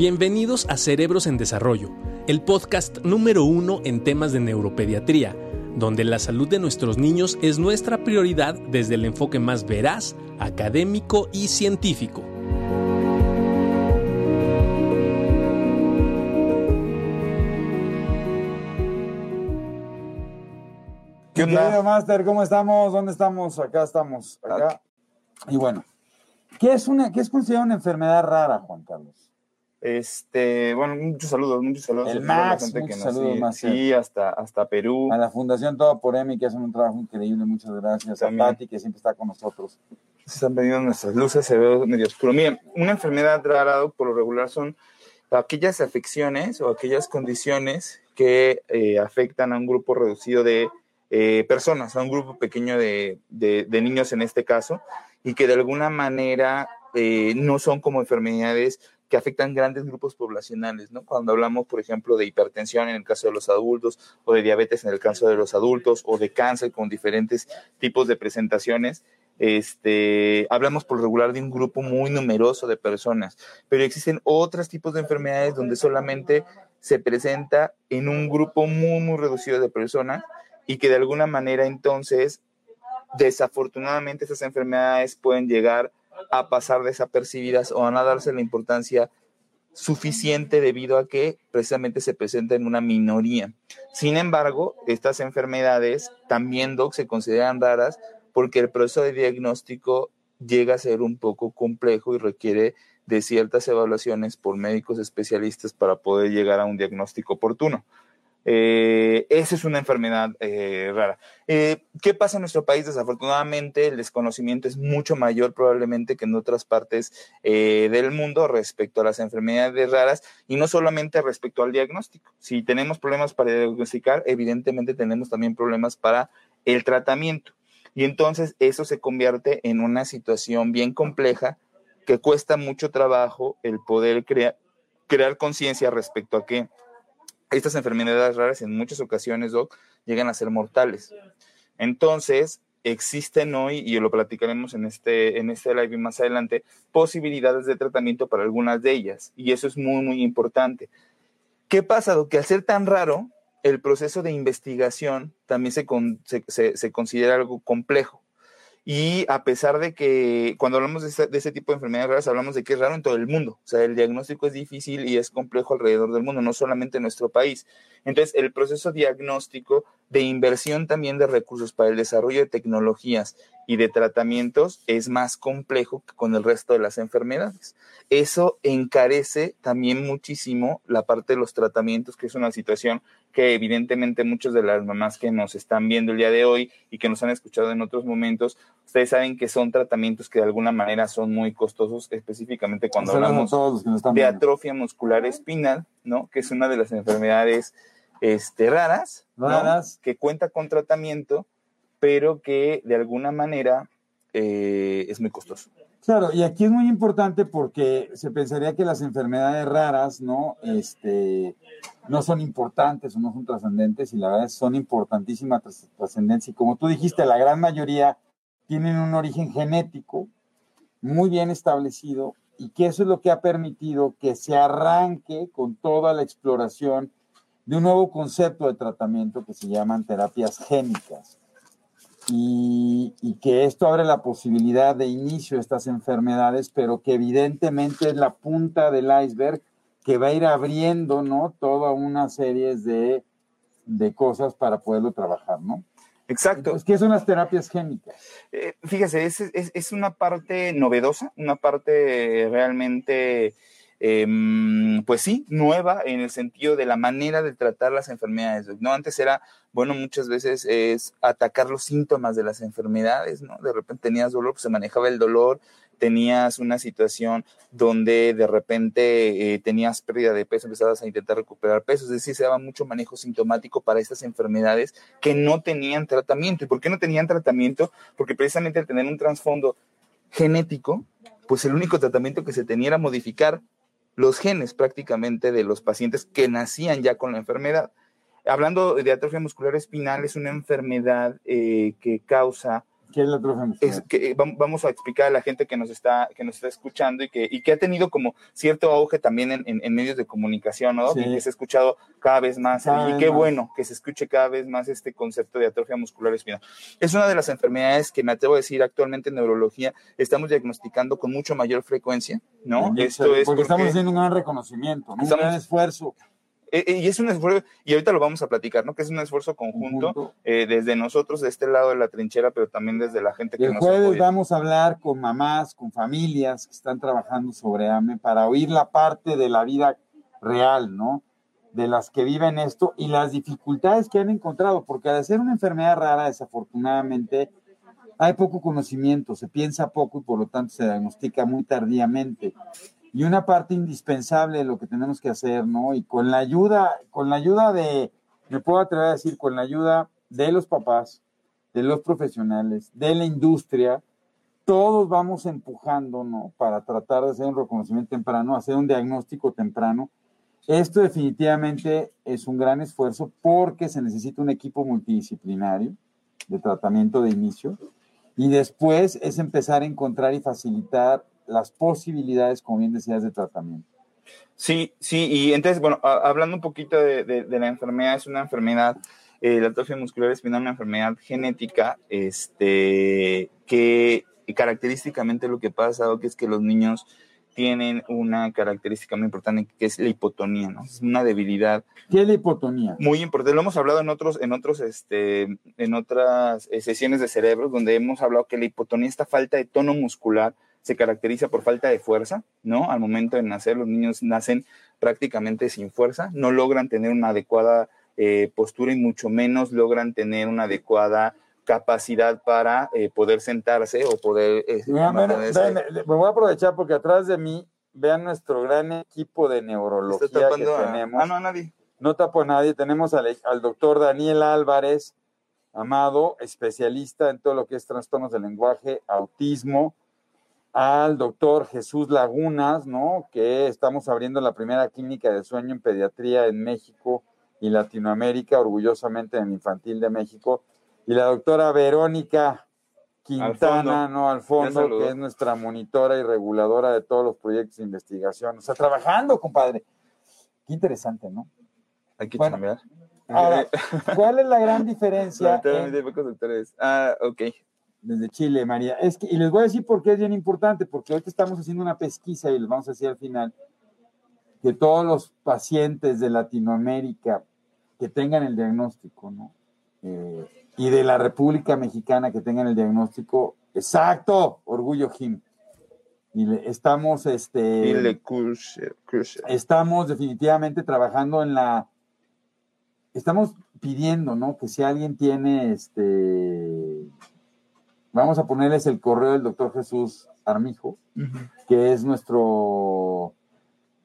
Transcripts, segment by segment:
Bienvenidos a Cerebros en Desarrollo, el podcast número uno en temas de neuropediatría, donde la salud de nuestros niños es nuestra prioridad desde el enfoque más veraz, académico y científico. ¿Qué onda? Master? ¿Cómo estamos? ¿Dónde estamos? Acá estamos. Acá. Y bueno, ¿qué es, una, qué es considerada una enfermedad rara, Juan Carlos? Este, bueno, muchos saludos, muchos saludos. El Max, muchos saludos, sí, sí, hasta, hasta Perú. A la Fundación Todo por Emi, que hacen un trabajo increíble, muchas gracias. También. A Pati, que siempre está con nosotros. Se están vendiendo nuestras luces, se ve medio oscuro. Miren, una enfermedad rara por lo regular son aquellas afecciones o aquellas condiciones que eh, afectan a un grupo reducido de eh, personas, a un grupo pequeño de, de, de, niños en este caso, y que de alguna manera eh, no son como enfermedades que afectan grandes grupos poblacionales, ¿no? Cuando hablamos, por ejemplo, de hipertensión en el caso de los adultos, o de diabetes en el caso de los adultos, o de cáncer con diferentes tipos de presentaciones, este, hablamos por regular de un grupo muy numeroso de personas, pero existen otros tipos de enfermedades donde solamente se presenta en un grupo muy, muy reducido de personas y que de alguna manera entonces, desafortunadamente, esas enfermedades pueden llegar a pasar desapercibidas o a no darse la importancia suficiente debido a que precisamente se presenta en una minoría. Sin embargo, estas enfermedades también, Doc, se consideran raras porque el proceso de diagnóstico llega a ser un poco complejo y requiere de ciertas evaluaciones por médicos especialistas para poder llegar a un diagnóstico oportuno. Eh, esa es una enfermedad eh, rara. Eh, ¿Qué pasa en nuestro país? Desafortunadamente, el desconocimiento es mucho mayor probablemente que en otras partes del mundo respecto a las enfermedades raras y no solamente respecto al diagnóstico. Si tenemos problemas para diagnosticar, evidentemente tenemos también problemas para el tratamiento. Y entonces eso se convierte en una situación bien compleja que cuesta mucho trabajo el poder crea crear conciencia respecto a que estas enfermedades raras en muchas ocasiones, Doc, llegan a ser mortales. Entonces, existen hoy, y lo platicaremos en este, en este live más adelante, posibilidades de tratamiento para algunas de ellas. Y eso es muy, muy importante. ¿Qué pasa? Que al ser tan raro, el proceso de investigación también se, se considera algo complejo. Y a pesar de que cuando hablamos de ese, tipo de enfermedades raras, hablamos de que es raro en todo el mundo. O sea, el diagnóstico es difícil y es complejo alrededor del mundo, no solamente en nuestro país. Entonces, el proceso diagnóstico de inversión también de recursos para el desarrollo de tecnologías y de tratamientos es más complejo que con el resto de las enfermedades. Eso encarece también muchísimo la parte de los tratamientos, que es una situación que evidentemente muchos de las mamás que nos están viendo el día de hoy y que nos han escuchado en otros momentos, ustedes saben que son tratamientos que de alguna manera son muy costosos, específicamente cuando hablamos de atrofia muscular espinal, ¿no? Que es una de las enfermedades este, raras, raras. ¿no? que cuenta con tratamiento, pero que de alguna manera eh, es muy costoso. Claro, y aquí es muy importante porque se pensaría que las enfermedades raras, ¿no? Este, no son importantes o no son trascendentes, y la verdad es son importantísimas trascendencia. Y como tú dijiste, la gran mayoría tienen un origen genético muy bien establecido y que eso es lo que ha permitido que se arranque con toda la exploración de un nuevo concepto de tratamiento que se llaman terapias génicas. Y, y, que esto abre la posibilidad de inicio de estas enfermedades, pero que evidentemente es la punta del iceberg que va a ir abriendo, ¿no? Toda una serie de, de cosas para poderlo trabajar, ¿no? Exacto. Entonces, ¿Qué son las terapias génicas? Eh, fíjese, es, es, es, una parte novedosa, una parte realmente eh, pues sí, nueva en el sentido de la manera de tratar las enfermedades. No, antes era, bueno, muchas veces es atacar los síntomas de las enfermedades, ¿no? De repente tenías dolor, pues se manejaba el dolor, tenías una situación donde de repente eh, tenías pérdida de peso, empezabas a intentar recuperar peso, es decir, se daba mucho manejo sintomático para estas enfermedades que no tenían tratamiento. ¿Y por qué no tenían tratamiento? Porque precisamente al tener un trasfondo genético, pues el único tratamiento que se tenía era modificar los genes prácticamente de los pacientes que nacían ya con la enfermedad. Hablando de atrofia muscular espinal, es una enfermedad eh, que causa ¿Qué es la atrofia muscular? Es que, vam- vamos a explicar a la gente que nos está, que nos está escuchando y que, y que ha tenido como cierto auge también en, en- en medios de comunicación, ¿no? Sí. Y que se ha escuchado cada vez más. Cada y qué más. bueno que se escuche cada vez más este concepto de atrofia muscular espinal. Es una de las enfermedades que me atrevo a decir actualmente en neurología estamos diagnosticando con mucho mayor frecuencia, ¿no? Porque Esto es porque estamos haciendo un gran reconocimiento, ¿no? Estamos- un gran esfuerzo. Eh, eh, y es un esfuerzo, y ahorita lo vamos a platicar, ¿no? Que es un esfuerzo conjunto eh, desde nosotros, de este lado de la trinchera, pero también desde la gente que el nos jueves apoya. vamos a hablar con mamás, con familias que están trabajando sobre AME para oír la parte de la vida real, ¿no? De las que viven esto y las dificultades que han encontrado, porque al ser una enfermedad rara, desafortunadamente, hay poco conocimiento, se piensa poco y por lo tanto se diagnostica muy tardíamente. Y una parte indispensable de lo que tenemos que hacer, ¿no? Y con la ayuda, con la ayuda de, me puedo atrever a decir, con la ayuda de los papás, de los profesionales, de la industria, todos vamos empujando, ¿no? Para tratar de hacer un reconocimiento temprano, hacer un diagnóstico temprano. Esto definitivamente es un gran esfuerzo porque se necesita un equipo multidisciplinario de tratamiento de inicio y después es empezar a encontrar y facilitar las posibilidades, como bien decías, de tratamiento. Sí, sí, y entonces, bueno, a- hablando un poquito de, de- de la enfermedad, es una enfermedad, eh, la atrofia muscular espinal, una enfermedad genética, este, que característicamente lo que pasa que es que los niños tienen una característica muy importante que es la hipotonía, ¿no? Es una debilidad ¿Qué es la hipotonía? muy importante. Lo hemos hablado en otros, en otros, este, en otras eh, sesiones de cerebro, donde hemos hablado que la hipotonía, esta falta de tono muscular, se caracteriza por falta de fuerza, ¿no? Al momento de nacer, los niños nacen prácticamente sin fuerza, no logran tener una adecuada eh, postura y mucho menos logran tener una adecuada capacidad para eh, poder sentarse o poder eh, ven, me voy a aprovechar porque atrás de mí, vean nuestro gran equipo de neurología que a- tenemos. Ah, no, a nadie. no tapo a nadie. Tenemos al, al doctor Daniel Álvarez Amado, especialista en todo lo que es trastornos del lenguaje, autismo. Al doctor Jesús Lagunas, ¿no? Que estamos abriendo la primera clínica de sueño en pediatría en México y Latinoamérica, orgullosamente en Infantil de México. Y la doctora Verónica Quintana. ¿no? Al fondo, que es nuestra monitora y reguladora de todos los proyectos de investigación. O sea, trabajando, compadre. Qué interesante, ¿no? Hay que Bueno. Ahora, ¿cuál es la gran diferencia en-. Ah, ok. Desde Chile, María? Es que, y les voy a decir por qué es bien importante, porque ahorita estamos haciendo una pesquisa y les vamos a decir al final que todos los pacientes de Latinoamérica que tengan el diagnóstico, ¿no? Eh, y de la República Mexicana que tengan el diagnóstico, exacto, orgullo Jim. Y le- estamos, este, Y Le estamos definitivamente trabajando en la, estamos pidiendo, ¿no? Que si alguien tiene, este, vamos a ponerles el correo del doctor Jesús Armijo, que es nuestro,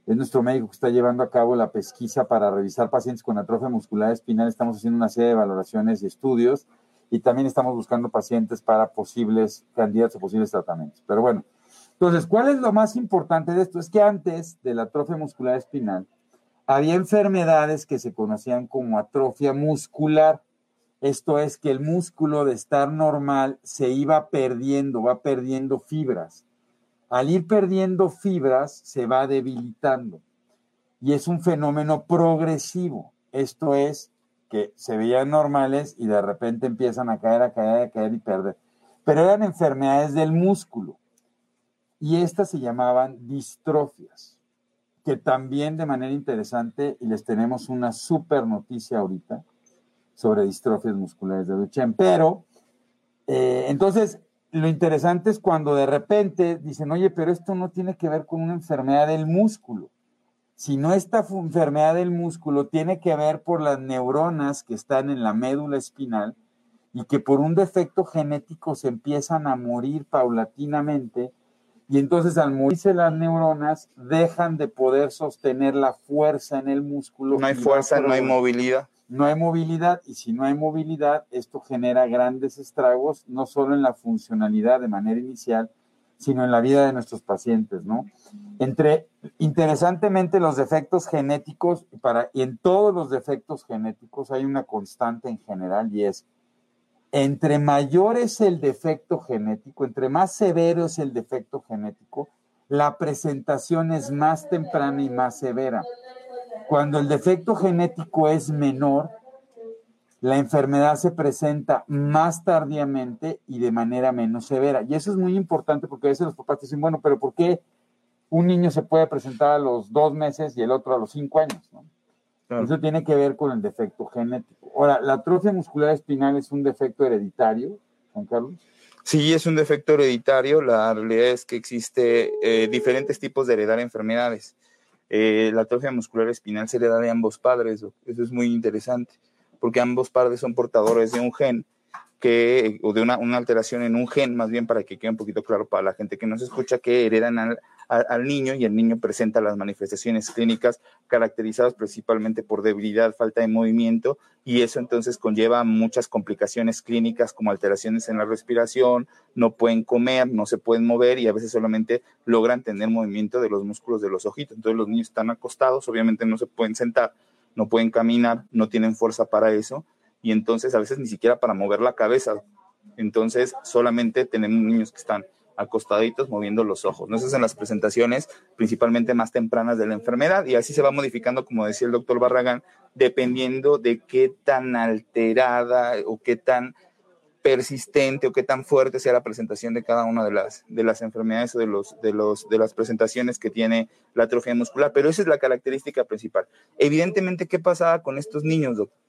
es nuestro médico que está llevando a cabo la pesquisa para revisar pacientes con atrofia muscular espinal. Estamos haciendo una serie de valoraciones y estudios y también estamos buscando pacientes para posibles candidatos o posibles tratamientos. Pero bueno, entonces, ¿cuál es lo más importante de esto? Es que antes de la atrofia muscular espinal, había enfermedades que se conocían como atrofia muscular. Esto es que el músculo de estar normal se iba perdiendo, va perdiendo fibras. Al ir perdiendo fibras, se va debilitando. Y es un fenómeno progresivo. Esto es que se veían normales y de repente empiezan a caer, a caer, a caer y perder. Pero eran enfermedades del músculo. Y estas se llamaban distrofias, que también de manera interesante, y les tenemos una super noticia ahorita sobre distrofias musculares de Duchenne. Pero, eh, entonces, lo interesante es cuando de repente dicen, oye, pero esto no tiene que ver con una enfermedad del músculo, sino esta enfermedad del músculo tiene que ver por las neuronas que están en la médula espinal y que por un defecto genético se empiezan a morir paulatinamente y entonces al morirse las neuronas dejan de poder sostener la fuerza en el músculo. No hay fuerza, no hay movilidad. No hay movilidad y si no hay movilidad, esto genera grandes estragos, no solo en la funcionalidad de manera inicial, sino en la vida de nuestros pacientes, ¿no? Entre, interesantemente, los defectos genéticos, para, y en todos los defectos genéticos hay una constante en general y es entre mayor es el defecto genético, entre más severo es el defecto genético, la presentación es más temprana y más severa. Cuando el defecto genético es menor, la enfermedad se presenta más tardíamente y de manera menos severa. Y eso es muy importante porque a veces los papás dicen, bueno, pero ¿por qué un niño se puede presentar a los dos meses y el otro a los cinco años? Eso tiene que ver con el defecto genético. Ahora, ¿la atrofia muscular espinal es un defecto hereditario, Juan Carlos? Sí, es un defecto hereditario. La realidad es que existe eh, diferentes tipos de heredar enfermedades. Eh, la atrofia muscular espinal se hereda de ambos padres. Eso es muy interesante, porque ambos padres son portadores de un gen que, o de una, una, alteración en un gen, más bien para que quede un poquito claro para la gente que nos escucha, que heredan al, al, niño y el niño presenta las manifestaciones clínicas caracterizadas principalmente por debilidad, falta de movimiento y eso entonces conlleva muchas complicaciones clínicas como alteraciones en la respiración, no pueden comer, no se pueden mover y a veces solamente logran tener movimiento de los músculos de los ojitos. Entonces los niños están acostados, obviamente no se pueden sentar, no pueden caminar, no tienen fuerza para eso y entonces a veces ni siquiera para mover la cabeza. Entonces solamente tenemos niños que están acostaditos moviendo los ojos. ¿no? Son las presentaciones principalmente más tempranas de la enfermedad y así se va modificando, como decía el doctor Barragán, dependiendo de qué tan alterada o qué tan persistente o qué tan fuerte sea la presentación de cada una de las, de las enfermedades o de, los, de, los, de las presentaciones que tiene la atrofia muscular. Pero esa es la característica principal. Evidentemente, ¿qué pasaba con estos niños, doctor?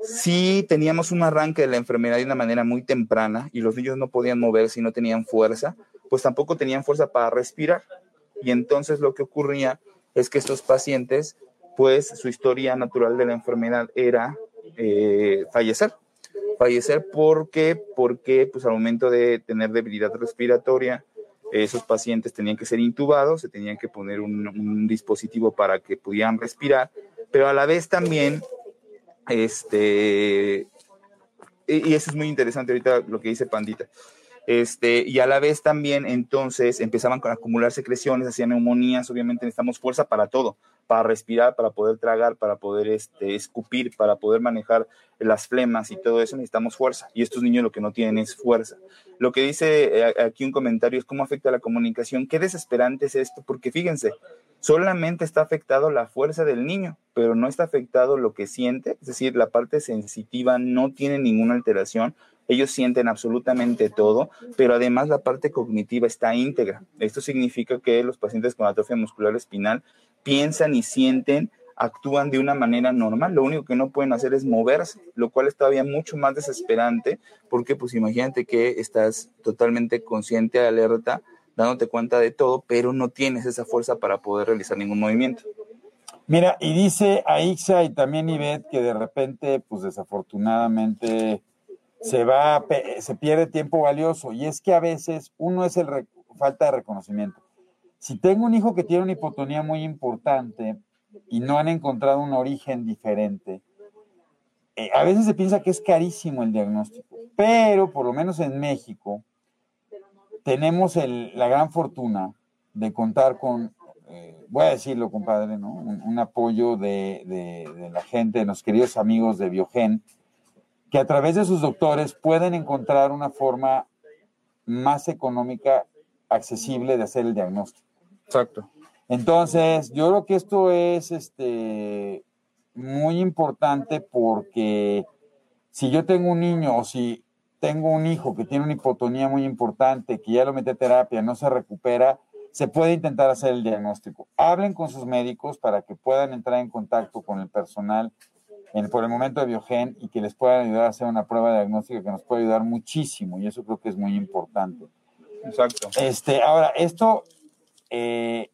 Sí teníamos un arranque de la enfermedad de una manera muy temprana y los niños no podían moverse y no tenían fuerza, pues tampoco tenían fuerza para respirar. Y entonces lo que ocurría es que estos pacientes, pues su historia natural de la enfermedad era eh, fallecer. Fallecer porque, porque pues al momento de tener debilidad respiratoria, esos pacientes tenían que ser intubados, se tenían que poner un, un dispositivo para que pudieran respirar, pero a la vez también este, y eso es muy interesante ahorita lo que dice Pandita. Este, y a la vez también entonces empezaban a acumular secreciones, hacían neumonías, obviamente necesitamos fuerza para todo, para respirar, para poder tragar, para poder este, escupir, para poder manejar las flemas y todo eso necesitamos fuerza. Y estos niños lo que no tienen es fuerza. Lo que dice eh, aquí un comentario es cómo afecta la comunicación. Qué desesperante es esto, porque fíjense, solamente está afectado la fuerza del niño, pero no está afectado lo que siente, es decir, la parte sensitiva no tiene ninguna alteración, ellos sienten absolutamente todo, pero además la parte cognitiva está íntegra. Esto significa que los pacientes con atrofia muscular espinal piensan y sienten, actúan de una manera normal. Lo único que no pueden hacer es moverse, lo cual es todavía mucho más desesperante, porque pues imagínate que estás totalmente consciente, alerta, dándote cuenta de todo, pero no tienes esa fuerza para poder realizar ningún movimiento. Mira, y dice Aixa y también Ivette que de repente, pues desafortunadamente, se va, se pierde tiempo valioso y es que a veces uno es el falta de reconocimiento. Si tengo un hijo que tiene una hipotonía muy importante y no han encontrado un origen diferente, eh, a veces se piensa que es carísimo el diagnóstico, pero por lo menos en México tenemos la gran fortuna de contar con, eh, voy a decirlo compadre, ¿no? un, apoyo de, de, la gente, de los queridos amigos de Biogen, que a través de sus doctores pueden encontrar una forma más económica, accesible de hacer el diagnóstico. Exacto. Entonces, yo creo que esto es este, muy importante porque si yo tengo un niño o si tengo un hijo que tiene una hipotonía muy importante, que ya lo mete a terapia, no se recupera, se puede intentar hacer el diagnóstico. Hablen con sus médicos para que puedan entrar en contacto con el personal por el momento de Biogen y que les puedan ayudar a hacer una prueba diagnóstica que nos puede ayudar muchísimo y eso creo que es muy importante. Exacto. Este, ahora, esto eh,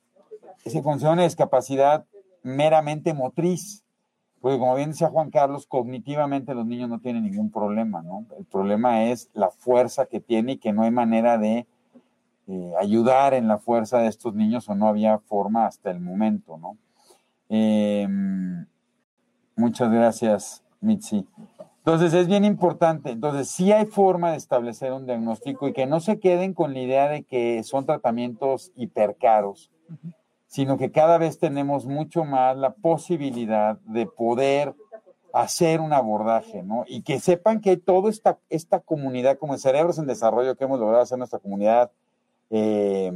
se considera una discapacidad meramente motriz, porque como bien decía Juan Carlos, cognitivamente los niños no tienen ningún problema, ¿no? El problema es la fuerza que tiene y que no hay manera de eh, ayudar en la fuerza de estos niños o no había forma hasta el momento, ¿no? Eh, Muchas gracias, Mitzi. Entonces es bien importante. Entonces sí hay forma de establecer un diagnóstico y que no se queden con la idea de que son tratamientos hipercaros, sino que cada vez tenemos mucho más la posibilidad de poder hacer un abordaje, ¿no? Y que sepan que toda esta, esta comunidad, como Cerebros en Desarrollo que hemos logrado hacer nuestra comunidad eh,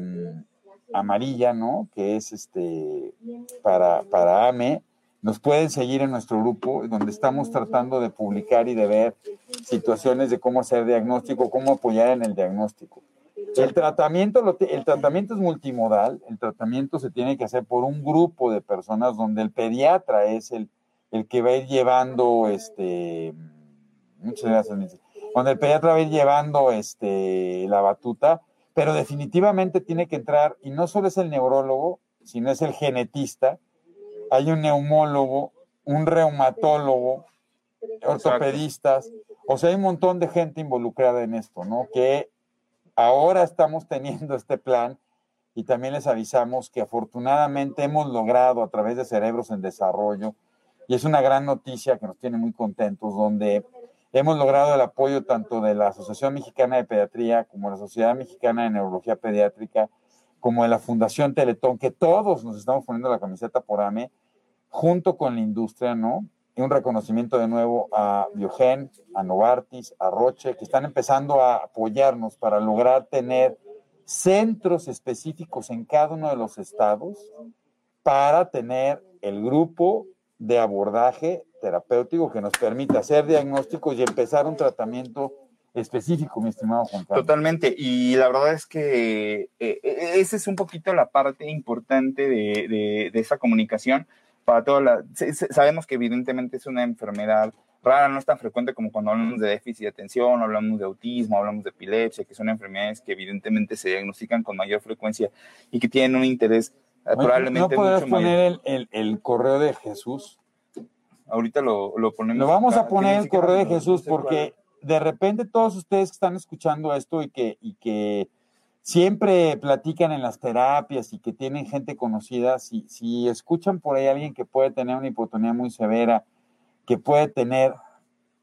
amarilla, ¿no? Que es este para, para AME, nos pueden seguir en nuestro grupo, donde estamos tratando de publicar y de ver situaciones de cómo hacer diagnóstico, cómo apoyar en el diagnóstico. El tratamiento, el tratamiento es multimodal, el tratamiento se tiene que hacer por un grupo de personas donde el pediatra es el, el que va a ir llevando, este, muchas gracias, donde el pediatra va a ir llevando este, la batuta, pero definitivamente tiene que entrar, y no solo es el neurólogo, sino es el genetista, hay un neumólogo, un reumatólogo, ortopedistas, o sea, hay un montón de gente involucrada en esto, ¿no? Que ahora estamos teniendo este plan y también les avisamos que afortunadamente hemos logrado a través de Cerebros en Desarrollo, y es una gran noticia que nos tiene muy contentos, donde hemos logrado el apoyo tanto de la Asociación Mexicana de Pediatría como la Sociedad Mexicana de Neurología Pediátrica, como de la Fundación Teletón, que todos nos estamos poniendo la camiseta por AME, junto con la industria, ¿no? Y un reconocimiento de nuevo a Biogen, a Novartis, a Roche, que están empezando a apoyarnos para lograr tener centros específicos en cada uno de los estados para tener el grupo de abordaje terapéutico que nos permita hacer diagnósticos y empezar un tratamiento específico, mi estimado Juan Carlos. Totalmente, y la verdad es que eh, eh, esa es un poquito la parte importante de, de, de esa comunicación para toda la... Sabemos que evidentemente es una enfermedad rara, no es tan frecuente como cuando hablamos de déficit de atención, hablamos de autismo, hablamos de epilepsia, que son enfermedades que evidentemente se diagnostican con mayor frecuencia y que tienen un interés eh, probablemente... ¿No podrás poner el, el, el, correo de Jesús? Ahorita lo, lo ponemos. Lo vamos a poner el correo de Jesús porque de repente todos ustedes que están escuchando esto y que, y que siempre platican en las terapias y que tienen gente conocida, si, si escuchan por ahí a alguien que puede tener una hipotonía muy severa, que puede tener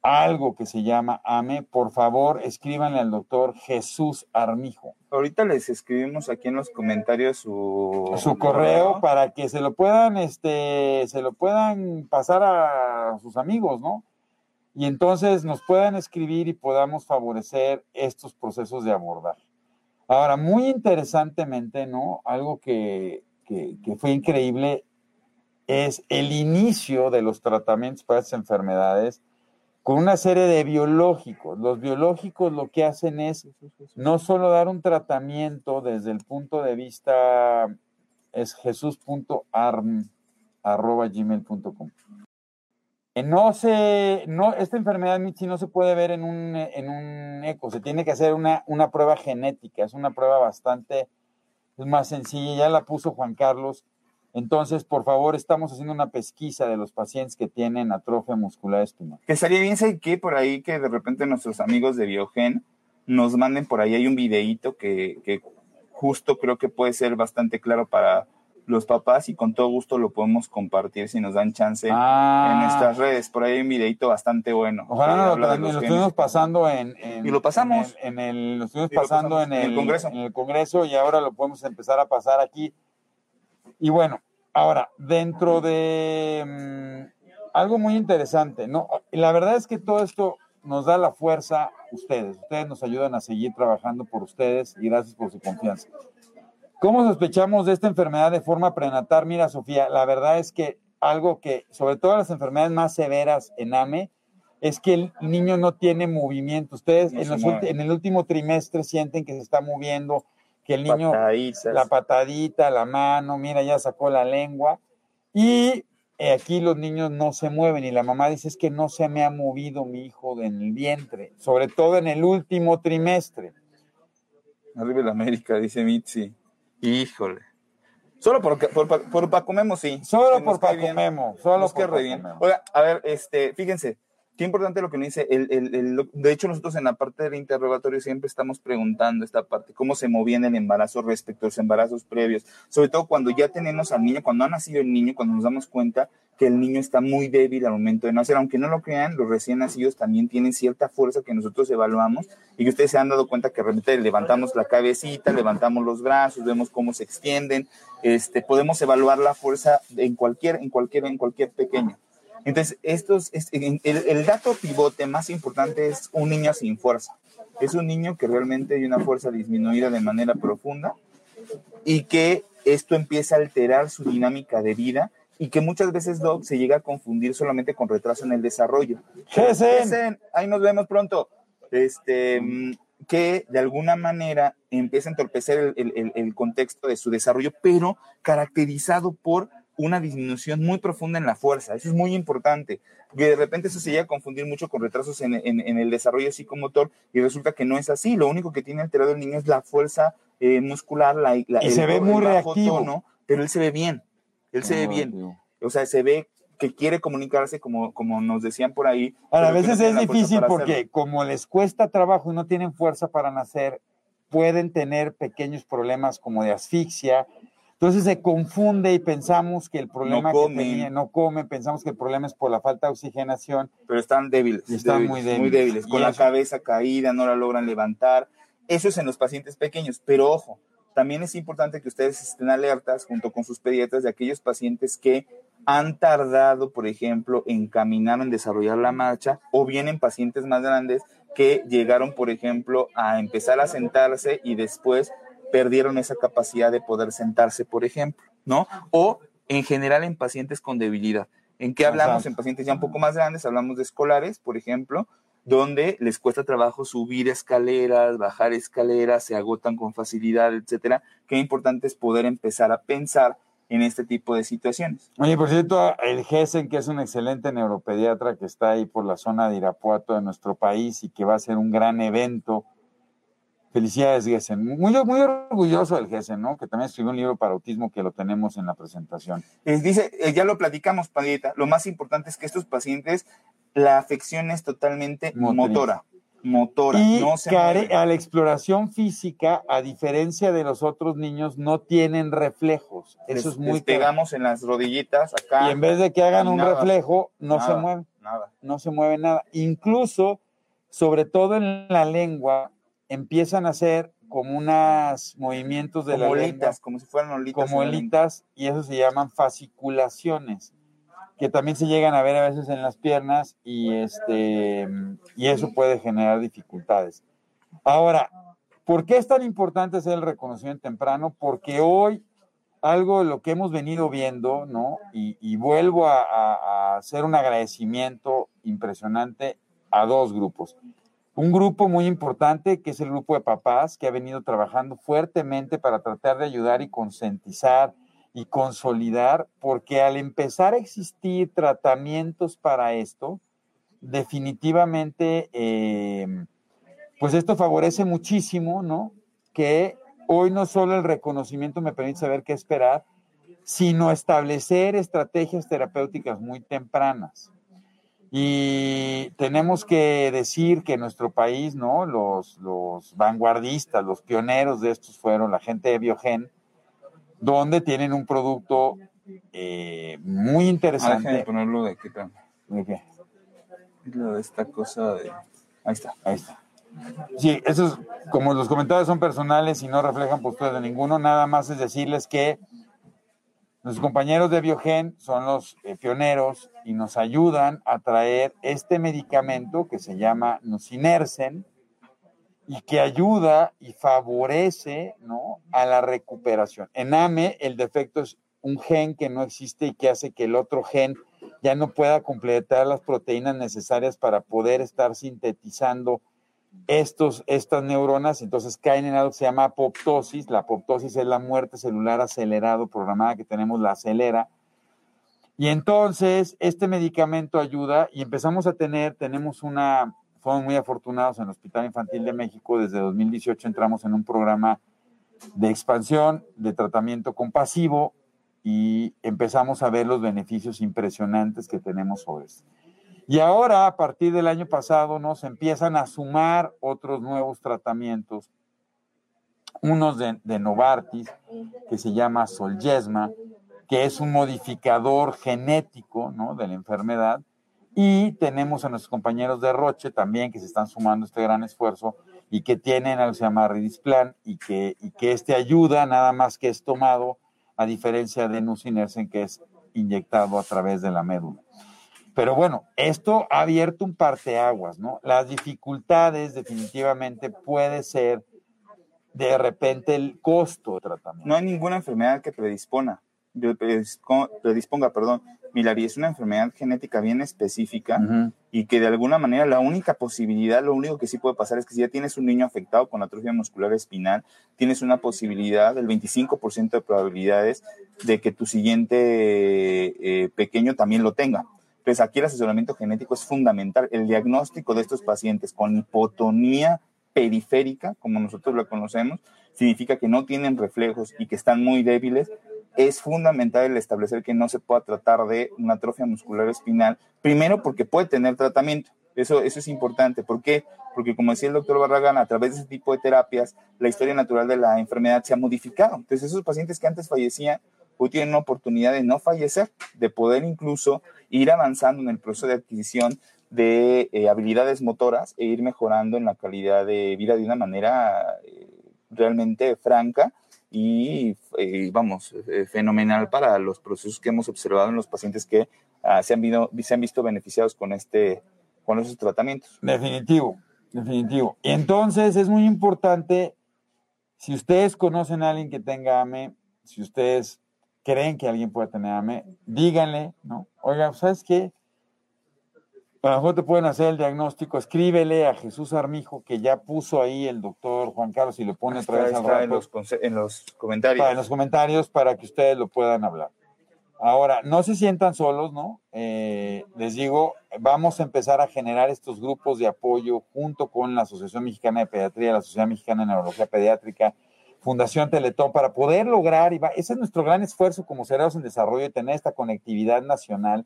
algo que se llama AME, por favor escríbanle al doctor Jesús Armijo. Ahorita les escribimos aquí en los comentarios su, su correo para que se lo puedan, este, se lo puedan pasar a sus amigos, ¿no? Y entonces nos puedan escribir y podamos favorecer estos procesos de abordar. Ahora, muy interesantemente, ¿no? Algo que, que, que fue increíble es el inicio de los tratamientos para estas enfermedades con una serie de biológicos. Los biológicos lo que hacen es no solo dar un tratamiento desde el punto de vista, es jesús.arm.gmail.com. No se, no, esta enfermedad Michi no se puede ver en un, en un eco, se tiene que hacer una, una prueba genética, es una prueba bastante más sencilla, ya la puso Juan Carlos, entonces, por favor, estamos haciendo una pesquisa de los pacientes que tienen atrofia muscular espinal. Que estaría bien que por ahí que de repente nuestros amigos de Biogen nos manden por ahí, hay un videíto que, que justo creo que puede ser bastante claro para los papás y con todo gusto lo podemos compartir si nos dan chance Ah. en nuestras redes. Por ahí hay un videito bastante bueno. Ojalá no lo, lo estuvimos pasando en, en- Y lo pasamos. En el, en el- lo estuvimos lo pasando en el Congreso. en el Congreso y ahora lo podemos empezar a pasar aquí. Y bueno, ahora, dentro de mm, algo muy interesante, ¿no? La verdad es que todo esto nos da la fuerza ustedes. Ustedes nos ayudan a seguir trabajando por ustedes y gracias por su confianza. ¿Cómo sospechamos de esta enfermedad de forma prenatal? Mira, Sofía, la verdad es que algo que, sobre todo las enfermedades más severas en AME, es que el niño no tiene movimiento. Ustedes No en, los el último trimestre sienten que se está moviendo, que el niño, Pataditas. la patadita, la mano, mira, ya sacó la lengua. Y eh, aquí los niños no se mueven y la mamá dice es que no se me ha movido mi hijo en el vientre, sobre todo en el último trimestre. Arriba el América, dice Mitzi. Híjole. Solo por, por, por Paco Memo, sí. Solo por Paco. Memo, solo Nos por re Paco bien. Memo. Oiga, a ver, este, fíjense, qué importante lo que nos dice. El, el, el- de hecho, nosotros en la parte del interrogatorio siempre estamos preguntando esta parte, cómo se movía en el embarazo respecto a los embarazos previos, sobre todo cuando ya tenemos al niño, cuando ha nacido el niño, cuando nos damos cuenta que el niño está muy débil al momento de nacer, aunque no lo crean, los recién nacidos también tienen cierta fuerza que nosotros evaluamos y que ustedes se han dado cuenta que de repente levantamos la cabecita, levantamos los brazos, vemos cómo se extienden, este, podemos evaluar la fuerza en cualquier, en cualquier, en cualquier pequeño. Entonces, estos, el, el dato pivote más importante es un niño sin fuerza. Es un niño que realmente hay una fuerza disminuida de manera profunda y que esto empieza a alterar su dinámica de vida y que muchas veces, Doc, se llega a confundir solamente con retraso en el desarrollo. Gesen. ahí nos vemos pronto. Este, que de alguna manera empieza a entorpecer el, el, el contexto de su desarrollo, pero caracterizado por una disminución muy profunda en la fuerza. Eso es muy importante, que de repente eso se llega a confundir mucho con retrasos en, en, en, el desarrollo psicomotor y resulta que no es así. Lo único que tiene alterado el niño es la fuerza eh, muscular, la, la, y se ve muy reactivo. Tono, pero él se ve bien, él se ve bien. O sea, se ve que quiere comunicarse como, como nos decían por ahí. Ahora, a veces no es difícil porque hacerlo. como les cuesta trabajo y no tienen fuerza para nacer, pueden tener pequeños problemas como de asfixia, entonces se confunde y pensamos que el problema no come. que tenía, no come, pensamos que el problema es por la falta de oxigenación. Pero están débiles. Están débiles, muy débiles. Muy débiles, con Y la eso- cabeza caída, no la logran levantar. Eso es en los pacientes pequeños, pero ojo, también es importante que ustedes estén alertas junto con sus pediatras de aquellos pacientes que han tardado, por ejemplo, en caminar o en desarrollar la marcha, o bien en pacientes más grandes que llegaron, por ejemplo, a empezar a sentarse y después perdieron esa capacidad de poder sentarse, por ejemplo, ¿no? O en general en pacientes con debilidad. ¿En qué hablamos? En pacientes ya un poco más grandes, hablamos de escolares, por ejemplo, donde les cuesta trabajo subir escaleras, bajar escaleras, se agotan con facilidad, etcétera. Qué importante es poder empezar a pensar en este tipo de situaciones. Oye, por cierto, el Gesen, que es un excelente neuropediatra que está ahí por la zona de Irapuato de nuestro país y que va a ser un gran evento. Felicidades, Gesen. Muy, muy orgulloso del Gesen, ¿no? Que también escribió un libro para autismo que lo tenemos en la presentación. Eh, dice, eh, ya lo platicamos, Padita, lo más importante es que estos pacientes, la afección es totalmente Motriz. motora, motora, Y no se care- mueve. a la exploración física, a diferencia de los otros niños, no tienen reflejos. Eso Les- es muy les pegamos en las rodillitas acá. Y en vez de que hagan un Nada. reflejo, no se mueven. Nada. no se mueve nada. Incluso, sobre todo en la lengua, empiezan a hacer como unos movimientos de Como la lengua, olitas, como si fueran olitas. como lengua. olitas, y eso se llaman fasciculaciones, que también se llegan a ver a veces en las piernas y, este, y eso puede generar dificultades. Ahora, ¿por qué es tan importante hacer el reconocimiento temprano? Porque hoy algo de lo que hemos venido viendo, ¿no? Y, y vuelvo a, a- a hacer un agradecimiento impresionante a dos grupos. Un grupo muy importante que es el grupo de papás que ha venido trabajando fuertemente para tratar de ayudar y concientizar y consolidar, porque al empezar a existir tratamientos para esto, definitivamente, eh, pues esto favorece muchísimo, ¿no? Que hoy no solo el reconocimiento me permite saber qué esperar, sino establecer estrategias terapéuticas muy tempranas. Y tenemos que decir que en nuestro país, ¿no? Los, los vanguardistas, los pioneros de estos fueron la gente de Biogen, donde tienen un producto eh, muy Ah, interesante. ponerlo de aquí, espérame. ¿De qué? Es lo de esta cosa de... Ahí está. Ahí está. Sí, esos, como los comentarios son personales y no reflejan posturas de ninguno, nada más es decirles que nuestros compañeros de Biogen son los eh, pioneros y nos ayudan a traer este medicamento que se llama Nusinersen y que ayuda y favorece a la recuperación. En AME el defecto es un gen que no existe y que hace que el otro gen ya no pueda completar las proteínas necesarias para poder estar sintetizando estos, estas neuronas, entonces caen en algo que se llama apoptosis. La apoptosis es la muerte celular acelerado programada que tenemos, la acelera. Y entonces este medicamento ayuda y empezamos a tener, tenemos una, fuimos muy afortunados en el Hospital Infantil de México, desde 2018 entramos en un programa de expansión, de tratamiento compasivo y empezamos a ver los beneficios impresionantes que tenemos sobre esto. Y ahora, a partir del año pasado, nos empiezan a sumar otros nuevos tratamientos, unos de, Novartis, que se llama Solgesma, que es un modificador genético de la enfermedad, y tenemos a nuestros compañeros de Roche también que se están sumando a este gran esfuerzo y que tienen algo que se llama Ridisplan y que, y que este ayuda nada más que es tomado a diferencia de Nusinersen que es inyectado a través de la médula. Pero bueno, esto ha abierto un parteaguas, ¿no? Las dificultades definitivamente puede ser de repente el costo de tratamiento. No hay ninguna enfermedad que predisponga, predisponga, perdón, Milari, es una enfermedad genética bien específica y que de alguna manera la única posibilidad, lo único que sí puede pasar es que si ya tienes un niño afectado con atrofia muscular espinal, tienes una posibilidad del 25% de probabilidades de que tu siguiente eh, pequeño también lo tenga. Entonces aquí el asesoramiento genético es fundamental. El diagnóstico de estos pacientes con hipotonía periférica, como nosotros lo conocemos, significa que no tienen reflejos y que están muy débiles, es fundamental el establecer que no se pueda tratar de una atrofia muscular espinal, primero porque puede tener tratamiento. Eso, eso es importante. ¿Por qué? Porque como decía el doctor Barragán, a través de ese tipo de terapias, la historia natural de la enfermedad se ha modificado. Entonces, esos pacientes que antes fallecían, hoy tienen una oportunidad de no fallecer, de poder incluso ir avanzando en el proceso de adquisición de eh, habilidades motoras e ir mejorando en la calidad de vida de una manera eh, realmente franca y, eh, vamos, fenomenal para los procesos que hemos observado en los pacientes que ah, se, han visto, se han visto beneficiados con, este, con esos tratamientos. Definitivo, definitivo. Y entonces es muy importante, si ustedes conocen a alguien que tenga AME, si ustedes creen que alguien puede tener AME, díganle, ¿no? Oiga, ¿sabes qué? A lo mejor te pueden hacer el diagnóstico, escríbele a Jesús Armijo, que ya puso ahí el doctor Juan Carlos y le pone otra vez al en los, en los comentarios. en los comentarios para que ustedes lo puedan hablar. Ahora, no se sientan solos, ¿no? Eh, les digo, vamos a empezar a generar estos grupos de apoyo junto con la Asociación Mexicana de Pediatría, la Sociedad Mexicana de Neurología Pediátrica, Fundación Teletón, para poder lograr, y ese es nuestro gran esfuerzo como Cerebros en Desarrollo, tener esta conectividad nacional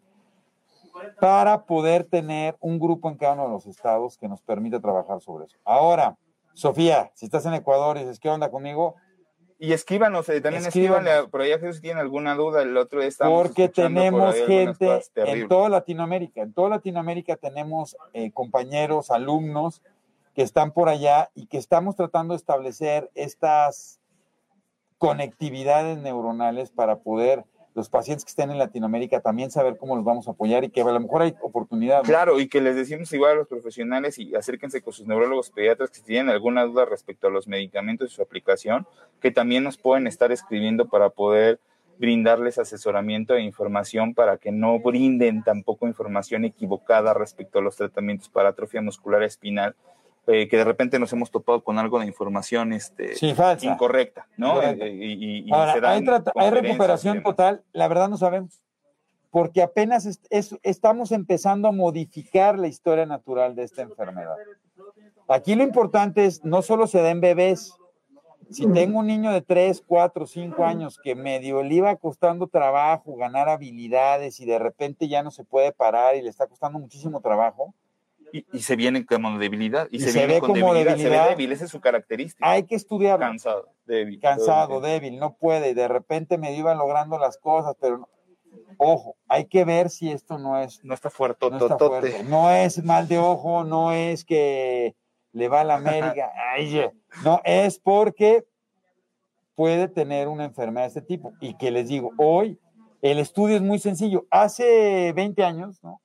para poder tener un grupo en cada uno de los estados que nos permite trabajar sobre eso. Ahora, Sofía, si estás en Ecuador y dices, ¿qué onda conmigo? Y escríbanos, eh, también escríbanle, por ahí si tienen alguna duda, el otro día Porque tenemos gente en toda Latinoamérica, en toda Latinoamérica tenemos eh, compañeros, alumnos que están por allá y que estamos tratando de establecer estas conectividades neuronales para poder los pacientes que estén en Latinoamérica también saber cómo los vamos a apoyar y que a lo mejor hay oportunidad. Claro, y que les decimos igual a los profesionales y acérquense con sus neurólogos pediatras que si tienen alguna duda respecto a los medicamentos y su aplicación, que también nos pueden estar escribiendo para poder brindarles asesoramiento e información para que no brinden tampoco información equivocada respecto a los tratamientos para atrofia muscular espinal eh, que de repente nos hemos topado con algo de información este, incorrecta, ¿no? Y, Ahora, hay, recuperación total, la verdad no sabemos, porque apenas estamos empezando a modificar la historia natural de esta enfermedad. Aquí lo importante es, no solo se den bebés, si tengo un niño de 3, 4, 5 años que medio le iba costando trabajo ganar habilidades y de repente ya no se puede parar y le está costando muchísimo trabajo, y, se viene como debilidad. Y, se, viene con como debilidad. Se ve débil, esa es su característica. Hay que estudiarlo. Cansado, débil. Cansado, débil, no puede. De repente me iban logrando las cosas, pero ojo, hay que ver si esto no es. No está fuerte, no, está fuerte. no es mal de ojo, no es que le va a la América. no, es porque puede tener una enfermedad de este tipo. Y que les digo, hoy el estudio es muy sencillo. Hace 20 años, ¿no?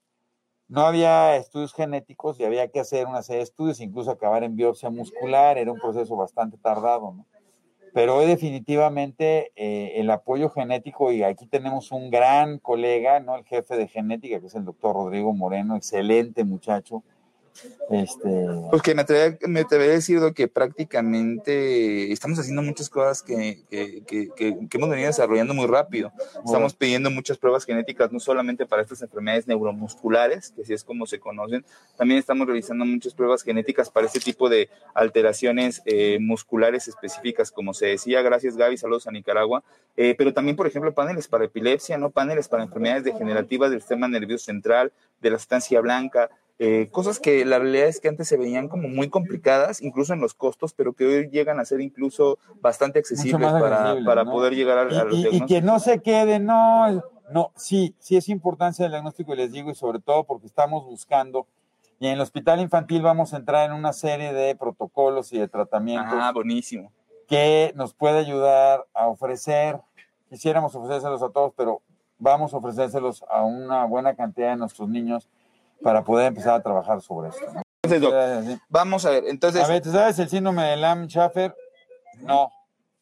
No había estudios genéticos y había que hacer una serie de estudios, incluso acabar en biopsia muscular, era un proceso bastante tardado, ¿no? Pero hoy definitivamente eh, el apoyo genético, y aquí tenemos un gran colega, ¿no? El jefe de genética, que es el doctor Rodrigo Moreno, excelente muchacho, este... Pues que me atrevería, me a decir que prácticamente estamos haciendo muchas cosas que, que, que, hemos venido desarrollando muy rápido. Estamos pidiendo muchas pruebas genéticas, no solamente para estas enfermedades neuromusculares, que así es como se conocen, también estamos realizando muchas pruebas genéticas para este tipo de alteraciones eh, musculares específicas, como se decía. Gracias, Gaby, saludos a Nicaragua. Eh, pero también, por ejemplo, paneles para epilepsia, no paneles para enfermedades degenerativas del sistema nervioso central, de la sustancia blanca, eh, cosas que la realidad es que antes se veían como muy complicadas, incluso en los costos, pero que hoy llegan a ser incluso bastante accesibles para, para poder llegar a, los y, y, que no se quede, no, no, sí, sí es importancia el diagnóstico, les digo, y sobre todo porque estamos buscando, y en el hospital infantil vamos a entrar en una serie de protocolos y de tratamientos. Ah, buenísimo. Que nos puede ayudar a ofrecer, quisiéramos ofrecérselos a todos, pero vamos a ofrecérselos a una buena cantidad de nuestros niños para poder empezar a trabajar sobre esto. vamos a ver, entonces, A ver, ¿tú sabes el síndrome de Lam-Schaffer? No,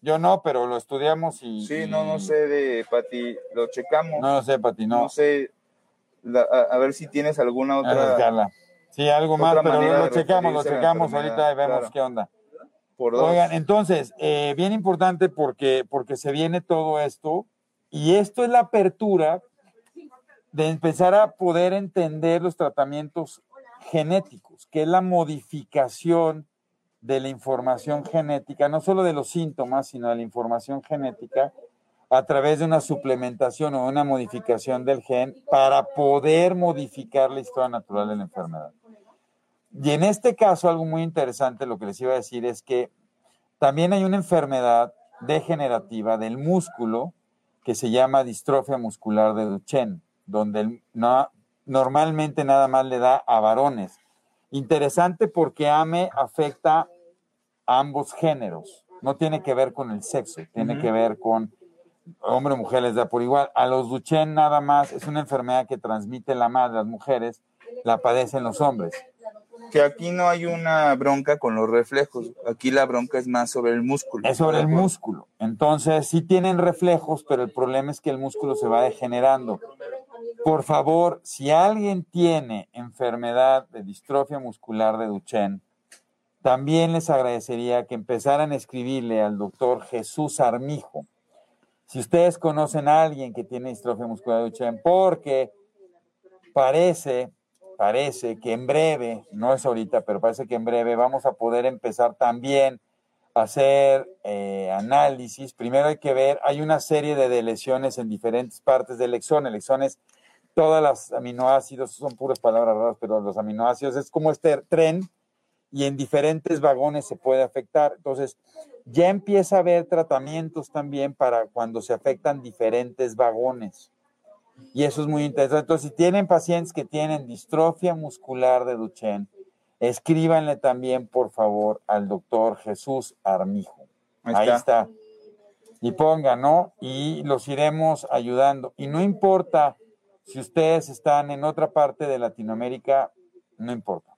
yo no, pero lo estudiamos y... sí, y- no, no sé de Pati, lo checamos, No lo sé, Pati, no, no. sé, la- a, a ver si tienes alguna A ver, otra, Carla. Sí, algo más, pero lo, lo checamos, lo checamos ahorita y vemos claro. qué onda. por dos. Oigan, entonces, eh, bien importante porque, porque se viene todo esto y esto es la apertura de empezar a poder entender los tratamientos genéticos, que es la modificación de la información genética, no solo de los síntomas, sino de la información genética a través de una suplementación o una modificación del gen para poder modificar la historia natural de la enfermedad. Y en este caso, algo muy interesante, lo que les iba a decir es que también hay una enfermedad degenerativa del músculo que se llama distrofia muscular de Duchenne, donde no- normalmente nada más le da a varones. Interesante porque AME afecta a ambos géneros, no tiene que ver con el sexo, tiene que ver con hombre o mujer les da por igual. A los Duchenne nada más es una enfermedad que transmite la madre, las mujeres, la padecen los hombres. Que aquí no hay una bronca con los reflejos, aquí la bronca es más sobre el músculo. Es sobre el músculo. Entonces, sí tienen reflejos, pero el problema es que el músculo se va degenerando. Por favor, si alguien tiene enfermedad de distrofia muscular de Duchenne, también les agradecería que empezaran a escribirle al doctor Jesús Armijo. Si ustedes conocen a alguien que tiene distrofia muscular de Duchenne, porque parece, parece que en breve, no es ahorita, pero parece que en breve vamos a poder empezar también a hacer eh, análisis. Primero hay que ver, hay una serie de deleciones en diferentes partes del exón. El exón es todas las aminoácidos, son puras palabras raras, pero los aminoácidos es como este tren y en diferentes vagones se puede afectar. Entonces, ya empieza a haber tratamientos también para cuando se afectan diferentes vagones. Y eso es muy interesante. Entonces, si tienen pacientes que tienen distrofia muscular de Duchenne, escríbanle también, por favor, al doctor Jesús Armijo. Ahí Ahí está. está. Y pongan, ¿no? Y los iremos ayudando. Y no importa si ustedes están en otra parte de Latinoamérica, no importa.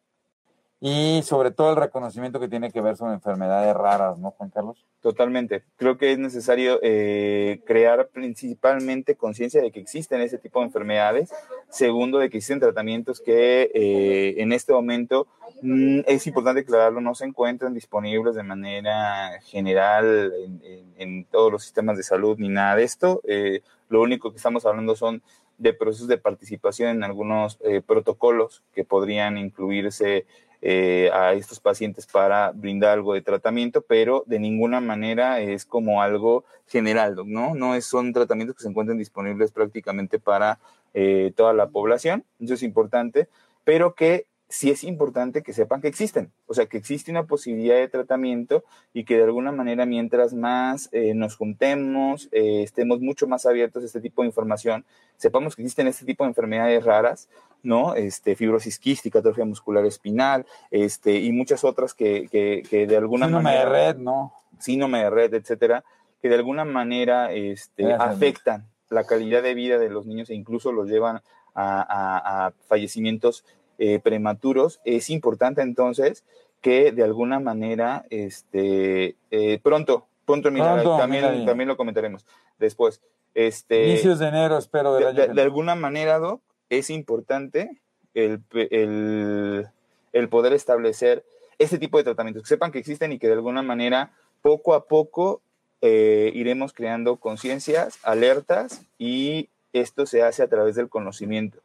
Y sobre todo el reconocimiento que tiene que ver con enfermedades raras, ¿no, Juan Carlos? Totalmente. Creo que es necesario eh, crear principalmente conciencia de que existen ese tipo de enfermedades. Segundo, de que existen tratamientos que eh, en este momento mm, es importante aclararlo, no se encuentran disponibles de manera general en, en- en todos los sistemas de salud ni nada de esto. Eh, lo único que estamos hablando son de procesos de participación en algunos eh, protocolos que podrían incluirse eh, a estos pacientes para brindar algo de tratamiento, pero de ninguna manera es como algo general, ¿no? No es, son tratamientos que se encuentran disponibles prácticamente para eh, toda la población, eso es importante, pero que sí es importante que sepan que existen, o sea, que existe una posibilidad de tratamiento y que de alguna manera mientras más eh, nos juntemos, eh, estemos mucho más abiertos a este tipo de información, sepamos que existen este tipo de enfermedades raras, ¿no? Este, fibrosis quística, atrofia muscular espinal, este, y muchas otras que, que, que de alguna Síndrome manera de red, ¿no? síndrome de red, etcétera, que de alguna manera este, Gracias, afectan la calidad de vida de los niños e incluso los llevan a, a- a fallecimientos eh, prematuros. Es importante entonces que de alguna manera este, eh, pronto, pronto, mira, Pronto, también, mira, también lo comentaremos después. Este, Inicios de enero, espero, del de, año de- alguna manera, Doc, es importante el, el- el poder establecer este tipo de tratamientos, que sepan que existen y que de alguna manera, poco a poco, eh, iremos creando conciencias, alertas, y esto se hace a través del conocimiento.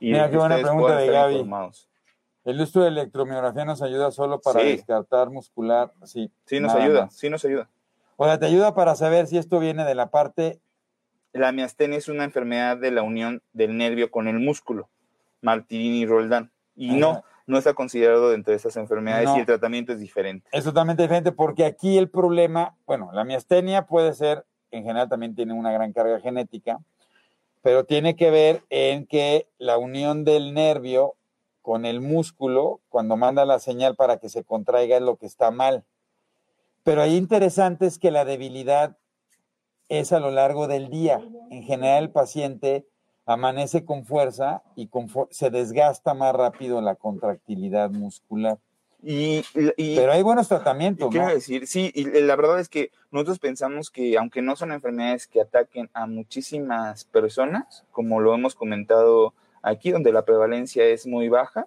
Y Mira, qué buena pregunta de Gaby. informados. El uso de electromiografía nos ayuda solo para Sí. descartar muscular, sí. Sí nos ayuda, más. sí nos ayuda. O sea, te ayuda para saber si esto viene de la parte La miastenia es una enfermedad de la unión del nervio con el músculo, Martini y Roldán. Y no, Ajá. no está considerado dentro de estas enfermedades No. y el tratamiento es diferente. es totalmente diferente porque aquí el problema, bueno, la miastenia puede ser, en general también tiene una gran carga genética, pero tiene que ver en que la unión del nervio con el músculo, cuando manda la señal para que se contraiga, es lo que está mal. Pero ahí interesante es que la debilidad es a lo largo del día. En general el paciente amanece con fuerza y se desgasta más rápido la contractilidad muscular. Y, Pero hay buenos tratamientos. Quiero decir, sí, y la verdad es que nosotros pensamos que aunque no son enfermedades que ataquen a muchísimas personas, como lo hemos comentado aquí, donde la prevalencia es muy baja,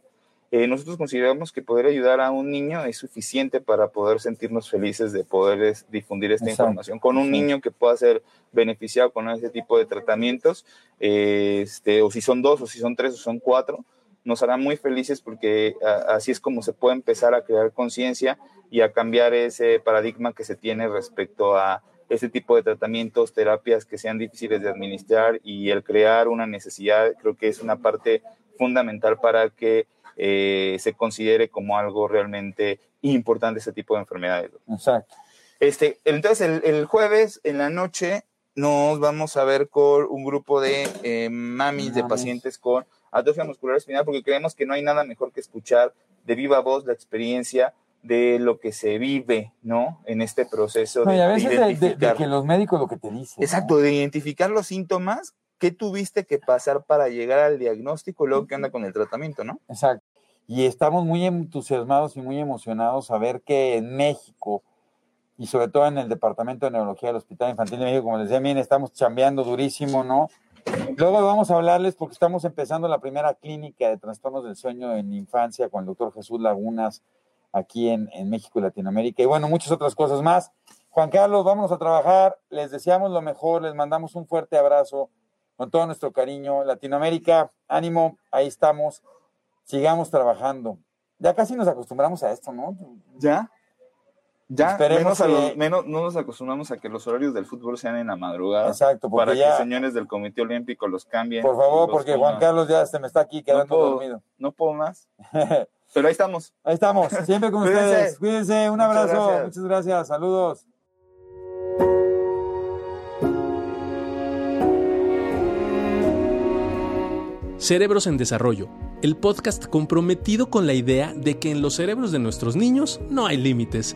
eh, nosotros consideramos que poder ayudar a un niño es suficiente para poder sentirnos felices de poder difundir esta información. Con un niño que pueda ser beneficiado con ese tipo de tratamientos, este, o si son dos, o si son tres, o son cuatro, nos hará muy felices porque así es como se puede empezar a crear conciencia y a cambiar ese paradigma que se tiene respecto a ese tipo de tratamientos, terapias que sean difíciles de administrar y el crear una necesidad, creo que es una parte fundamental para que eh, se considere como algo realmente importante ese tipo de enfermedades. Exacto. Este, entonces, el, jueves en la noche nos vamos a ver con un grupo de eh, mamis, de pacientes con atrofia muscular espinal, porque creemos que no hay nada mejor que escuchar de viva voz la experiencia de lo que se vive, ¿no? En este proceso de, a veces de, de, que los médicos lo que te dicen. Exacto, de identificar los síntomas ¿qué tuviste que pasar para llegar al diagnóstico y luego qué anda con el tratamiento, no? Exacto. Y estamos muy entusiasmados y muy emocionados a ver que en México, y sobre todo en el Departamento de Neurología del Hospital Infantil de México, como les decía, bien, estamos chambeando durísimo, ¿no? Luego vamos a hablarles porque estamos empezando la primera clínica de trastornos del sueño en infancia con el doctor Jesús Lagunas aquí en, en México y Latinoamérica. Y bueno, muchas otras cosas más. Juan Carlos, vámonos a trabajar. Les deseamos lo mejor, les mandamos un fuerte abrazo con todo nuestro cariño. Latinoamérica, ánimo, ahí estamos. Sigamos trabajando. Ya casi nos acostumbramos a esto, ¿no? Ya. Ya, menos, menos no nos acostumbramos a que los horarios del fútbol sean en la madrugada. Exacto, para que los señores del Comité Olímpico los cambien. Por favor, porque Juan Carlos ya se me está aquí quedando dormido. No puedo más. Pero ahí estamos. Ahí estamos, siempre con ustedes. Cuídense, un abrazo. Muchas gracias. Saludos. Cerebros en Desarrollo, el podcast comprometido con la idea de que en los cerebros de nuestros niños no hay límites.